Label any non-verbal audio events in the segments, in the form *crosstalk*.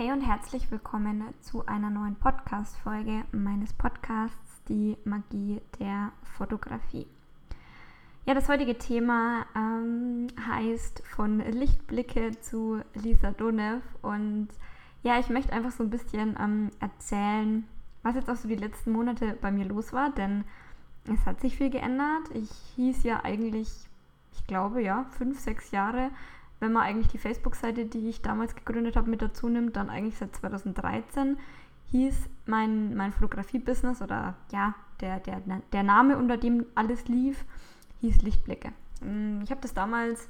Hey und herzlich willkommen zu einer neuen Podcast-Folge meines Podcasts Die Magie der Fotografie. Ja, das heutige Thema ähm, heißt von Lichtblicke zu Lisa Donev und ja, ich möchte einfach so ein bisschen ähm, erzählen, was jetzt auch so die letzten Monate bei mir los war, denn es hat sich viel geändert. Ich hieß ja eigentlich, ich glaube ja, fünf, sechs Jahre wenn man eigentlich die Facebook-Seite, die ich damals gegründet habe, mit dazu nimmt, dann eigentlich seit 2013, hieß mein, mein Fotografie-Business oder ja, der, der, der Name, unter dem alles lief, hieß Lichtblicke. Mm, ich habe das damals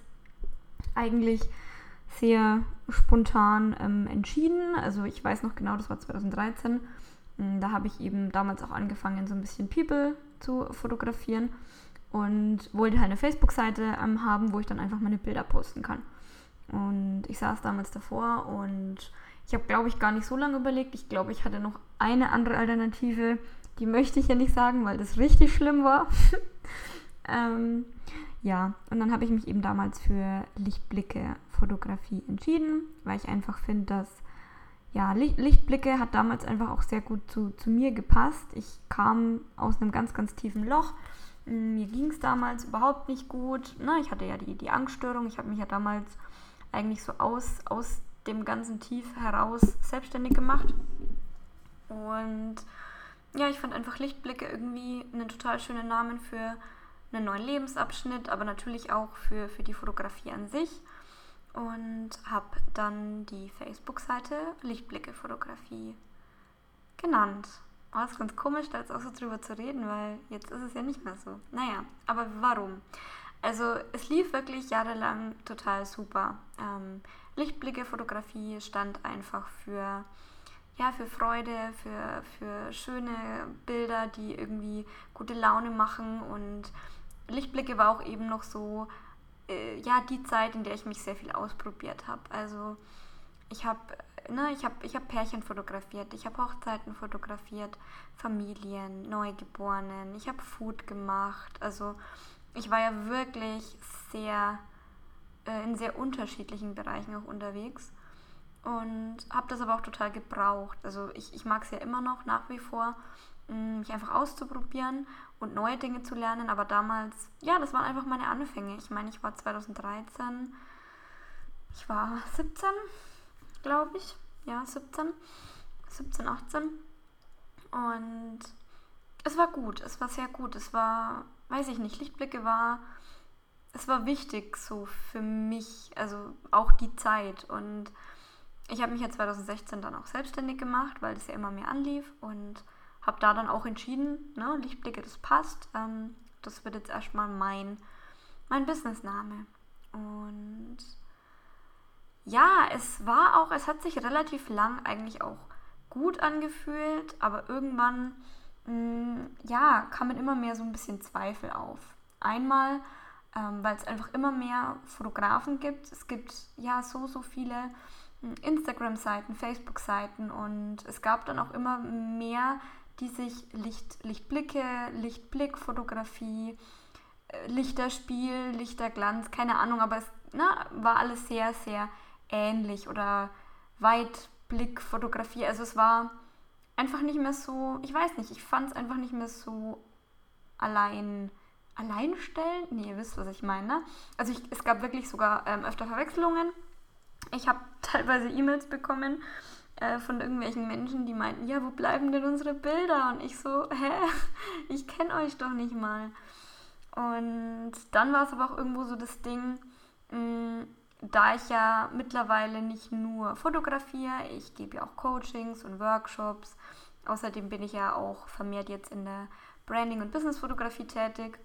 eigentlich sehr spontan ähm, entschieden. Also ich weiß noch genau, das war 2013. Mm, da habe ich eben damals auch angefangen, so ein bisschen People zu fotografieren und wollte halt eine Facebook-Seite ähm, haben, wo ich dann einfach meine Bilder posten kann. Und ich saß damals davor und ich habe, glaube ich, gar nicht so lange überlegt. Ich glaube, ich hatte noch eine andere Alternative. Die möchte ich ja nicht sagen, weil das richtig schlimm war. *laughs* ähm, ja, und dann habe ich mich eben damals für Lichtblicke Fotografie entschieden, weil ich einfach finde, dass ja, Lichtblicke hat damals einfach auch sehr gut zu, zu mir gepasst. Ich kam aus einem ganz, ganz tiefen Loch. Mir ging es damals überhaupt nicht gut. Na, ich hatte ja die, die Angststörung. Ich habe mich ja damals eigentlich so aus, aus dem ganzen Tief heraus selbstständig gemacht. Und ja, ich fand einfach Lichtblicke irgendwie einen total schönen Namen für einen neuen Lebensabschnitt, aber natürlich auch für, für die Fotografie an sich. Und habe dann die Facebook-Seite Lichtblicke Fotografie genannt. Oh, das ist ganz komisch, da jetzt auch so drüber zu reden, weil jetzt ist es ja nicht mehr so. Naja, aber warum? Also es lief wirklich jahrelang total super. Ähm, Lichtblicke-Fotografie stand einfach für, ja, für Freude, für, für schöne Bilder, die irgendwie gute Laune machen. Und Lichtblicke war auch eben noch so, äh, ja, die Zeit, in der ich mich sehr viel ausprobiert habe. Also ich habe ne, ich habe ich hab Pärchen fotografiert, ich habe Hochzeiten fotografiert, Familien, Neugeborenen, ich habe Food gemacht. Also ich war ja wirklich sehr äh, in sehr unterschiedlichen Bereichen auch unterwegs und habe das aber auch total gebraucht. Also ich, ich mag es ja immer noch nach wie vor, mm, mich einfach auszuprobieren und neue Dinge zu lernen. Aber damals, ja, das waren einfach meine Anfänge. Ich meine, ich war 2013, ich war 17, glaube ich. Ja, 17, 17, 18. Und es war gut, es war sehr gut. Es war weiß ich nicht, Lichtblicke war, es war wichtig so für mich, also auch die Zeit. Und ich habe mich ja 2016 dann auch selbstständig gemacht, weil das ja immer mehr anlief und habe da dann auch entschieden, ne, Lichtblicke, das passt. Ähm, das wird jetzt erstmal mein, mein Businessname. Und ja, es war auch, es hat sich relativ lang eigentlich auch gut angefühlt, aber irgendwann Mm, ja, kamen immer mehr so ein bisschen Zweifel auf. Einmal, ähm, weil es einfach immer mehr Fotografen gibt. Es gibt ja so, so viele mm, Instagram-Seiten, Facebook-Seiten und es gab dann auch immer mehr, die sich Licht, Lichtblicke, Lichtblick-Fotografie, äh, Lichterspiel, Lichterglanz, keine Ahnung, aber es na, war alles sehr, sehr ähnlich oder Weitblick-Fotografie. Also es war einfach nicht mehr so, ich weiß nicht, ich fand es einfach nicht mehr so allein, alleinstellend. Nee, ihr wisst, was ich meine. Ne? Also ich, es gab wirklich sogar ähm, öfter Verwechslungen. Ich habe *laughs* teilweise E-Mails bekommen äh, von irgendwelchen Menschen, die meinten, ja, wo bleiben denn unsere Bilder? Und ich so, *laughs* hä? Ich kenne euch doch nicht mal. Und dann war es aber auch irgendwo so das Ding, mh, mm, da ich ja mittlerweile nicht nur fotografiere, ich gebe ja auch Coachings und Workshops. Außerdem bin ich ja auch vermehrt jetzt in der Branding- und Businessfotografie tätig.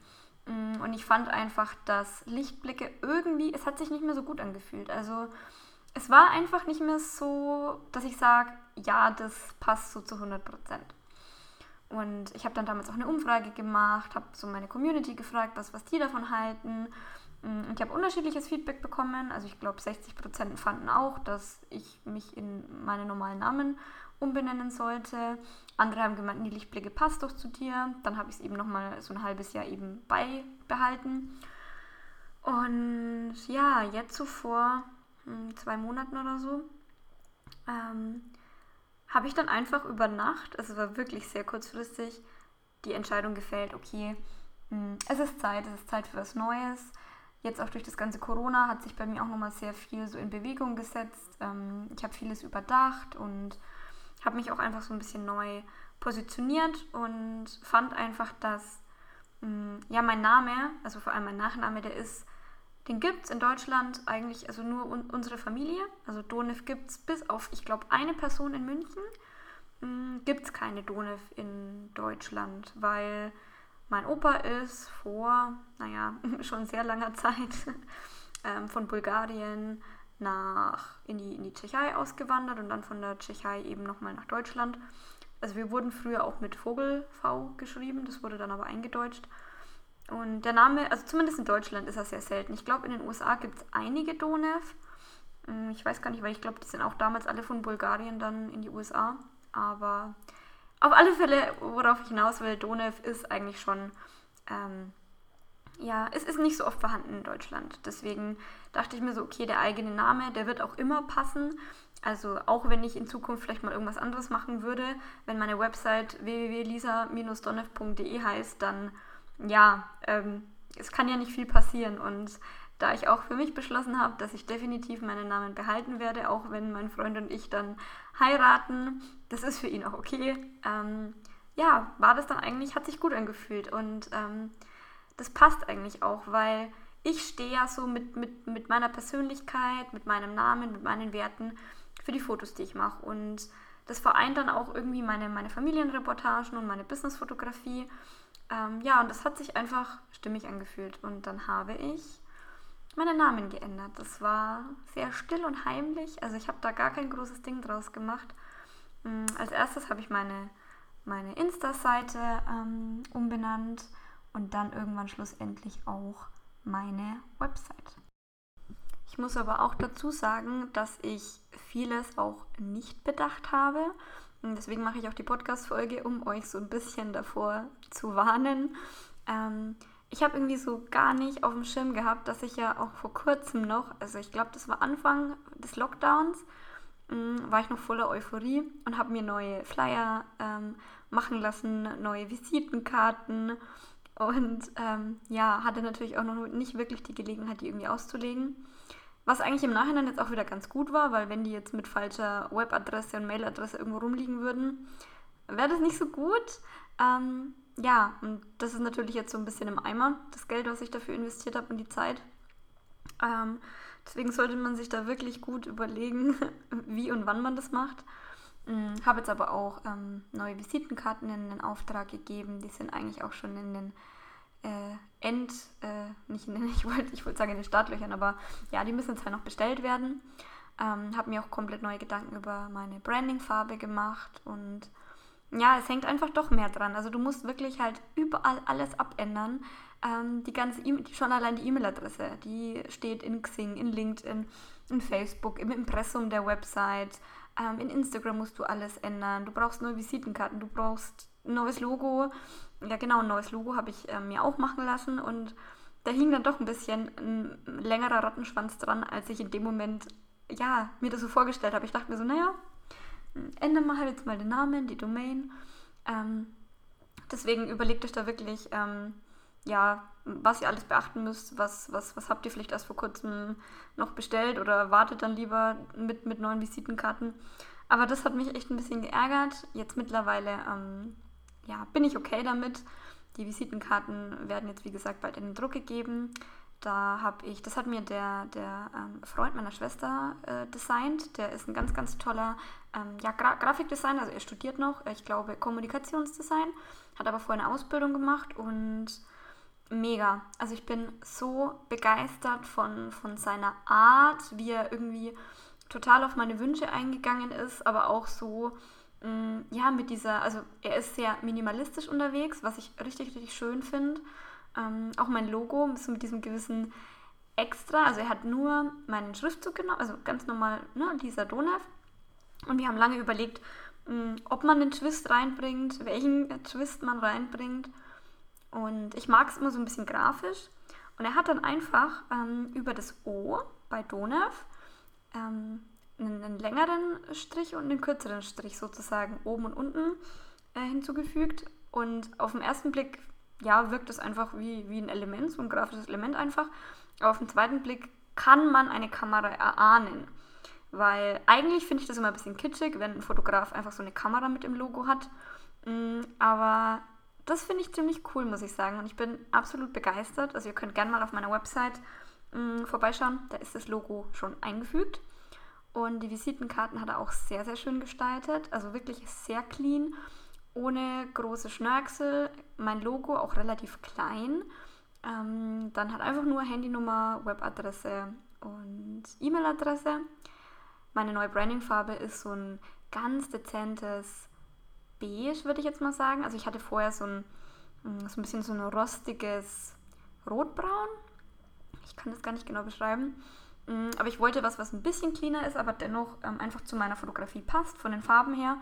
Mm, und ich fand einfach, dass Lichtblicke irgendwie, es hat sich nicht mehr so gut angefühlt. Also es war einfach nicht mehr so, dass ich sage, ja, das passt so zu 100 Prozent. Und ich habe dann damals auch eine Umfrage gemacht, habe so meine Community gefragt, was, was die davon halten. Mm, ich habe unterschiedliches Feedback bekommen. Also ich glaube, 60% fanden auch, dass ich mich in meinen normalen Namen umbenennen sollte. Andere haben gemeint, die Lichtblicke passt doch zu dir. Dann habe ich es eben nochmal so ein halbes Jahr eben beibehalten. Und ja, jetzt so vor hm, zwei Monaten oder so ähm, habe ich dann einfach über Nacht, also es war wirklich sehr kurzfristig, die Entscheidung gefällt, okay, hm, es ist Zeit, es ist Zeit für was Neues. Jetzt auch durch das ganze Corona hat sich bei mir auch nochmal sehr viel so in Bewegung gesetzt. Ähm, ich habe vieles überdacht und habe mich auch einfach so ein bisschen neu positioniert und fand einfach, dass mh, hm, ja mein Name, also vor allem mein Nachname, der ist den gibt es in Deutschland eigentlich, also nur un unsere Familie. Also Donev gibt es bis auf, ich glaube, eine Person in München. Hm, gibt es keine Donev in Deutschland, weil mein Opa ist vor, naja, *laughs* schon sehr langer Zeit *laughs* ähm, von Bulgarien nach in die, in die Tschechei ausgewandert und dann von der Tschechei eben nochmal nach Deutschland. Also wir wurden früher auch mit Vogel V geschrieben, das wurde dann aber eingedeutscht. Und der Name, also zumindest in Deutschland ist er sehr selten. Ich glaube, in den USA gibt es einige Donev. Hm, ich weiß gar nicht, weil ich glaube, die sind auch damals alle von Bulgarien dann in die USA. Aber auf alle Fälle, worauf ich hinaus will, Donev ist eigentlich schon, ähm, ja, es ist nicht so oft vorhanden in Deutschland. Deswegen dachte ich mir so, okay, der eigene Name, der wird auch immer passen. Also auch wenn ich in Zukunft vielleicht mal irgendwas anderes machen würde, wenn meine Website www.lisa-donev.de heißt, dann ja, ähm, es kann ja nicht viel passieren. Und da ich auch für mich beschlossen habe, dass ich definitiv meinen Namen behalten werde, auch wenn mein Freund und ich dann heiraten, das ist für ihn auch okay. Ähm, ja, war das dann eigentlich, hat sich gut angefühlt und ähm, das passt eigentlich auch, weil ich stehe ja so mit, mit, mit meiner Persönlichkeit, mit meinem Namen, mit meinen Werten für die Fotos, die ich mache und das vereint dann auch irgendwie meine, meine Familienreportagen und meine Businessfotografie ähm, ja, und das hat sich einfach stimmig angefühlt. Und dann habe ich meinen Namen geändert. Das war sehr still und heimlich. Also ich habe da gar kein großes Ding draus gemacht. Ähm, als erstes habe ich meine, meine Insta-Seite ähm, umbenannt und dann irgendwann schlussendlich auch meine Website. Ich muss aber auch dazu sagen, dass ich vieles auch nicht bedacht habe und deswegen mache ich auch die Podcast-Folge, um euch so ein bisschen davor zu warnen. Ähm, ich habe irgendwie so gar nicht auf dem Schirm gehabt, dass ich ja auch vor kurzem noch, also ich glaube, das war Anfang des Lockdowns, mh, war ich noch voller Euphorie und habe mir neue Flyer ähm, machen lassen, neue Visitenkarten und ähm, ja, hatte natürlich auch noch nicht wirklich die Gelegenheit, die irgendwie auszulegen. Was eigentlich im Nachhinein jetzt auch wieder ganz gut war, weil wenn die jetzt mit falscher Webadresse und Mailadresse irgendwo rumliegen würden, wäre das nicht so gut. Ähm, ja, und das ist natürlich jetzt so ein bisschen im Eimer, das Geld, was ich dafür investiert habe und die Zeit. Ähm, deswegen sollte man sich da wirklich gut überlegen, *laughs* wie und wann man das macht. Ähm, habe jetzt aber auch ähm, neue Visitenkarten in den Auftrag gegeben. Die sind eigentlich auch schon in den äh, End, äh, nicht in, *laughs* ich wollte ich wollt sagen in den Startlöchern, aber ja, die müssen jetzt halt noch bestellt werden. Ähm, habe mir auch komplett neue Gedanken über meine Branding-Farbe gemacht und ja, es hängt einfach doch mehr dran. Also du musst wirklich halt überall alles abändern. Ähm, die ganze e schon allein die E-Mail-Adresse, die steht in Xing, in LinkedIn, in Facebook, im Impressum der Website. Ähm, in Instagram musst du alles ändern. Du brauchst neue Visitenkarten, du brauchst ein neues Logo ja genau, ein neues Logo habe ich äh, mir auch machen lassen und da hing dann doch ein bisschen ein längerer Rattenschwanz dran, als ich in dem Moment, ja, mir das so vorgestellt habe. Ich dachte mir so, naja, ändern wir halt jetzt mal den Namen, die Domain. Ähm, deswegen überlegt euch da wirklich, ähm, ja, was ihr alles beachten müsst, was, was, was habt ihr vielleicht erst vor kurzem noch bestellt oder wartet dann lieber mit, mit neuen Visitenkarten. Aber das hat mich echt ein bisschen geärgert. Jetzt mittlerweile ähm, ja, bin ich okay damit. Die Visitenkarten werden jetzt, wie gesagt, bald in den Druck gegeben. Da habe ich, das hat mir der, der ähm, Freund meiner Schwester äh, designt. Der ist ein ganz, ganz toller ähm, ja, Gra Grafikdesigner. Also er studiert noch, ich glaube, Kommunikationsdesign. Hat aber vorher eine Ausbildung gemacht und mega. Also ich bin so begeistert von, von seiner Art, wie er irgendwie total auf meine Wünsche eingegangen ist, aber auch so Mm, ja, mit dieser, also er ist sehr minimalistisch unterwegs, was ich richtig, richtig schön finde. Ähm, auch mein Logo ist mit diesem gewissen Extra, also er hat nur meinen Schriftzug genommen, also ganz normal, ne, Lisa Donev. Und wir haben lange überlegt, mh, mm, ob man den Twist reinbringt, welchen Twist man reinbringt. Und ich mag es immer so ein bisschen grafisch. Und er hat dann einfach ähm, über das O bei Donev ähm, einen, einen, längeren Strich und einen kürzeren Strich sozusagen oben und unten äh, hinzugefügt. Und auf den ersten Blick, ja, wirkt es einfach wie, wie ein Element, so ein grafisches Element einfach. Aber auf den zweiten Blick kann man eine Kamera erahnen. Weil eigentlich finde ich das immer ein bisschen kitschig, wenn ein Fotograf einfach so eine Kamera mit im Logo hat. Mm, aber das finde ich ziemlich cool, muss ich sagen. Und ich bin absolut begeistert. Also ihr könnt gerne mal auf meiner Website mh, vorbeischauen. Da ist das Logo schon eingefügt. Und die Visitenkarten hat er auch sehr, sehr schön gestaltet. Also wirklich sehr clean, ohne große Schnörkel. Mein Logo auch relativ klein. Ähm, dann hat einfach nur Handynummer, Webadresse und E-Mail-Adresse. Meine neue Brandingfarbe ist so ein ganz dezentes Beige, würde ich jetzt mal sagen. Also ich hatte vorher so ein, mm, so ein bisschen so ein rostiges Rotbraun. Ich kann das gar nicht genau beschreiben. Mm, aber ich wollte was, was ein bisschen cleaner ist, aber dennoch ähm, einfach zu meiner Fotografie passt, von den Farben her.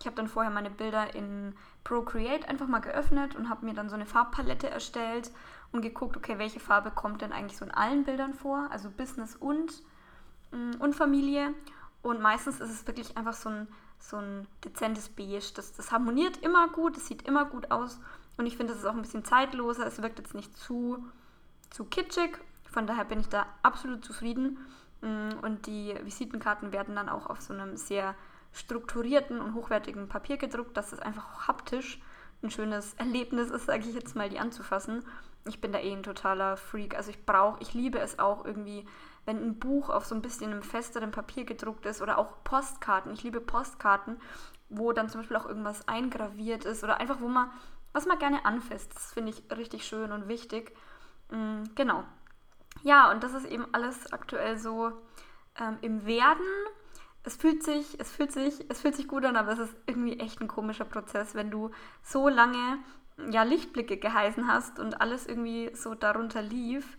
Ich habe dann vorher meine Bilder in Procreate einfach mal geöffnet und habe mir dann so eine Farbpalette erstellt und geguckt, okay, welche Farbe kommt denn eigentlich so in allen Bildern vor, also Business und, mm, und Familie. Und meistens ist es wirklich einfach so ein, so ein dezentes Beige. Das, das harmoniert immer gut, es sieht immer gut aus. Und ich finde, es ist auch ein bisschen zeitloser. Es wirkt jetzt nicht zu, zu kitschig. Von daher bin ich da absolut zufrieden. Mm, und die Visitenkarten werden dann auch auf so einem sehr strukturierten und hochwertigen Papier gedruckt, dass es einfach haptisch ein schönes Erlebnis ist, sage ich jetzt mal, die anzufassen. Ich bin da eh ein totaler Freak. Also ich brauche, ich liebe es auch irgendwie, wenn ein Buch auf so ein bisschen einem festeren Papier gedruckt ist oder auch Postkarten. Ich liebe Postkarten, wo dann zum Beispiel auch irgendwas eingraviert ist oder einfach, wo man, was man gerne anfasst. Das finde ich richtig schön und wichtig. Mhm, genau. Ja, und das ist eben alles aktuell so ähm, im Werden. Es fühlt sich, es fühlt sich, es fühlt sich gut an, aber es ist irgendwie echt ein komischer Prozess, wenn du so lange ja, Lichtblicke geheißen hast und alles irgendwie so darunter lief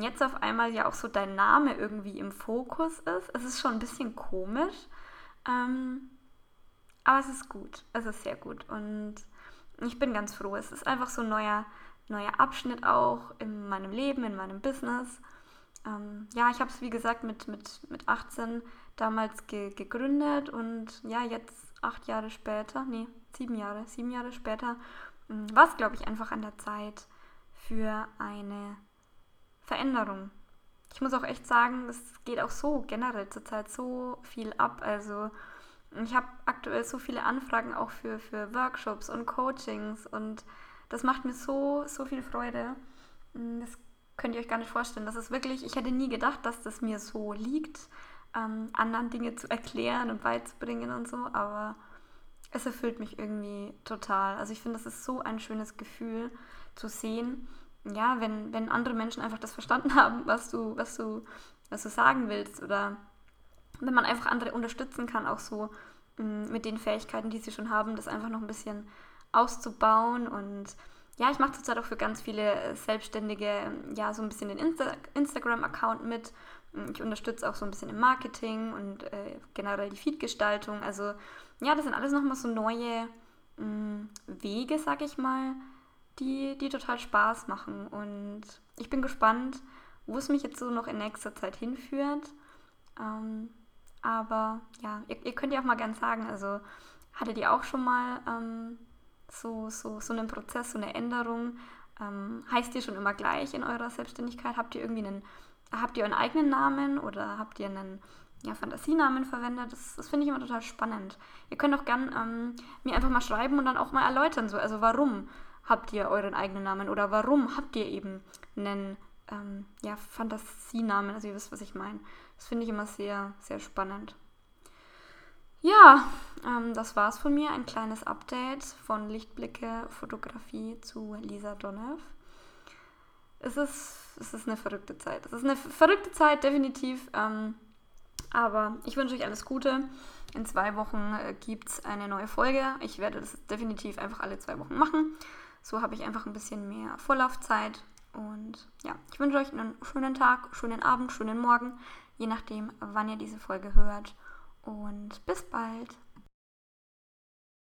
jetzt auf einmal ja auch so dein Name irgendwie im Fokus ist. Es ist schon ein bisschen komisch. Ähm, aber es ist gut. Es ist sehr gut. Und ich bin ganz froh. Es ist einfach so ein neuer, neuer Abschnitt auch in meinem Leben, in meinem Business. Ähm, ja, ich habe es wie gesagt mit, mit, mit 18 damals ge gegründet und ja, jetzt acht Jahre später, nee, sieben Jahre, sieben Jahre später, hm, war es, glaube ich, einfach an der Zeit für eine Veränderung. Ich muss auch echt sagen, es geht auch so generell zurzeit so viel ab. Also ich habe aktuell so viele Anfragen auch für, für Workshops und Coachings und das macht mir so, so viel Freude. Das könnt ihr euch gar nicht vorstellen. Das ist wirklich, ich hätte nie gedacht, dass das mir so liegt, ähm, anderen Dinge zu erklären und beizubringen und so, aber es erfüllt mich irgendwie total. Also ich finde, das ist so ein schönes Gefühl zu sehen, ja, wenn, wenn andere Menschen einfach das verstanden *laughs* haben, was du, was du, was du sagen willst oder wenn man einfach andere unterstützen kann, auch so mm, mit den Fähigkeiten, die sie schon haben, das einfach noch ein bisschen auszubauen und ja, ich mache zurzeit auch für ganz viele Selbstständige ja so ein bisschen den Insta Instagram-Account mit. Ich unterstütze auch so ein bisschen im Marketing und äh, generell die Feed-Gestaltung. Also ja, das sind alles nochmal so neue mh, mm, Wege, sag ich mal, die, die total Spaß machen. Und ich bin gespannt, wo es mich jetzt so noch in nächster Zeit hinführt. Ähm, aber ja, ihr, ihr, könnt ja auch mal gern sagen, also hattet ihr auch schon mal ähm, so, so, so einen Prozess, so eine Änderung? Ähm, heißt ihr schon immer gleich in eurer Selbstständigkeit? Habt ihr irgendwie einen, habt ihr euren eigenen Namen oder habt ihr einen ja, Fantasienamen verwendet? Das, das finde ich immer total spannend. Ihr könnt auch gern ähm, mir einfach mal schreiben und dann auch mal erläutern, so, also warum habt ihr euren eigenen Namen oder warum habt ihr eben einen ähm, ja, Fantasienamen? Also ihr wisst, was ich meine. Das finde ich immer sehr, sehr spannend. Ja, ähm, das war's von mir. Ein kleines Update von Lichtblicke Fotografie zu Lisa Donev. Es ist, es ist eine verrückte Zeit. Es ist eine verrückte Zeit, definitiv. Ähm, aber ich wünsche euch alles Gute. In zwei Wochen äh, gibt es eine neue Folge. Ich werde das definitiv einfach alle zwei Wochen machen. So habe ich einfach ein bisschen mehr Vorlaufzeit. Und ja, ich wünsche euch einen schönen Tag, schönen Abend, schönen Morgen, je nachdem, wann ihr diese Folge hört. Und bis bald.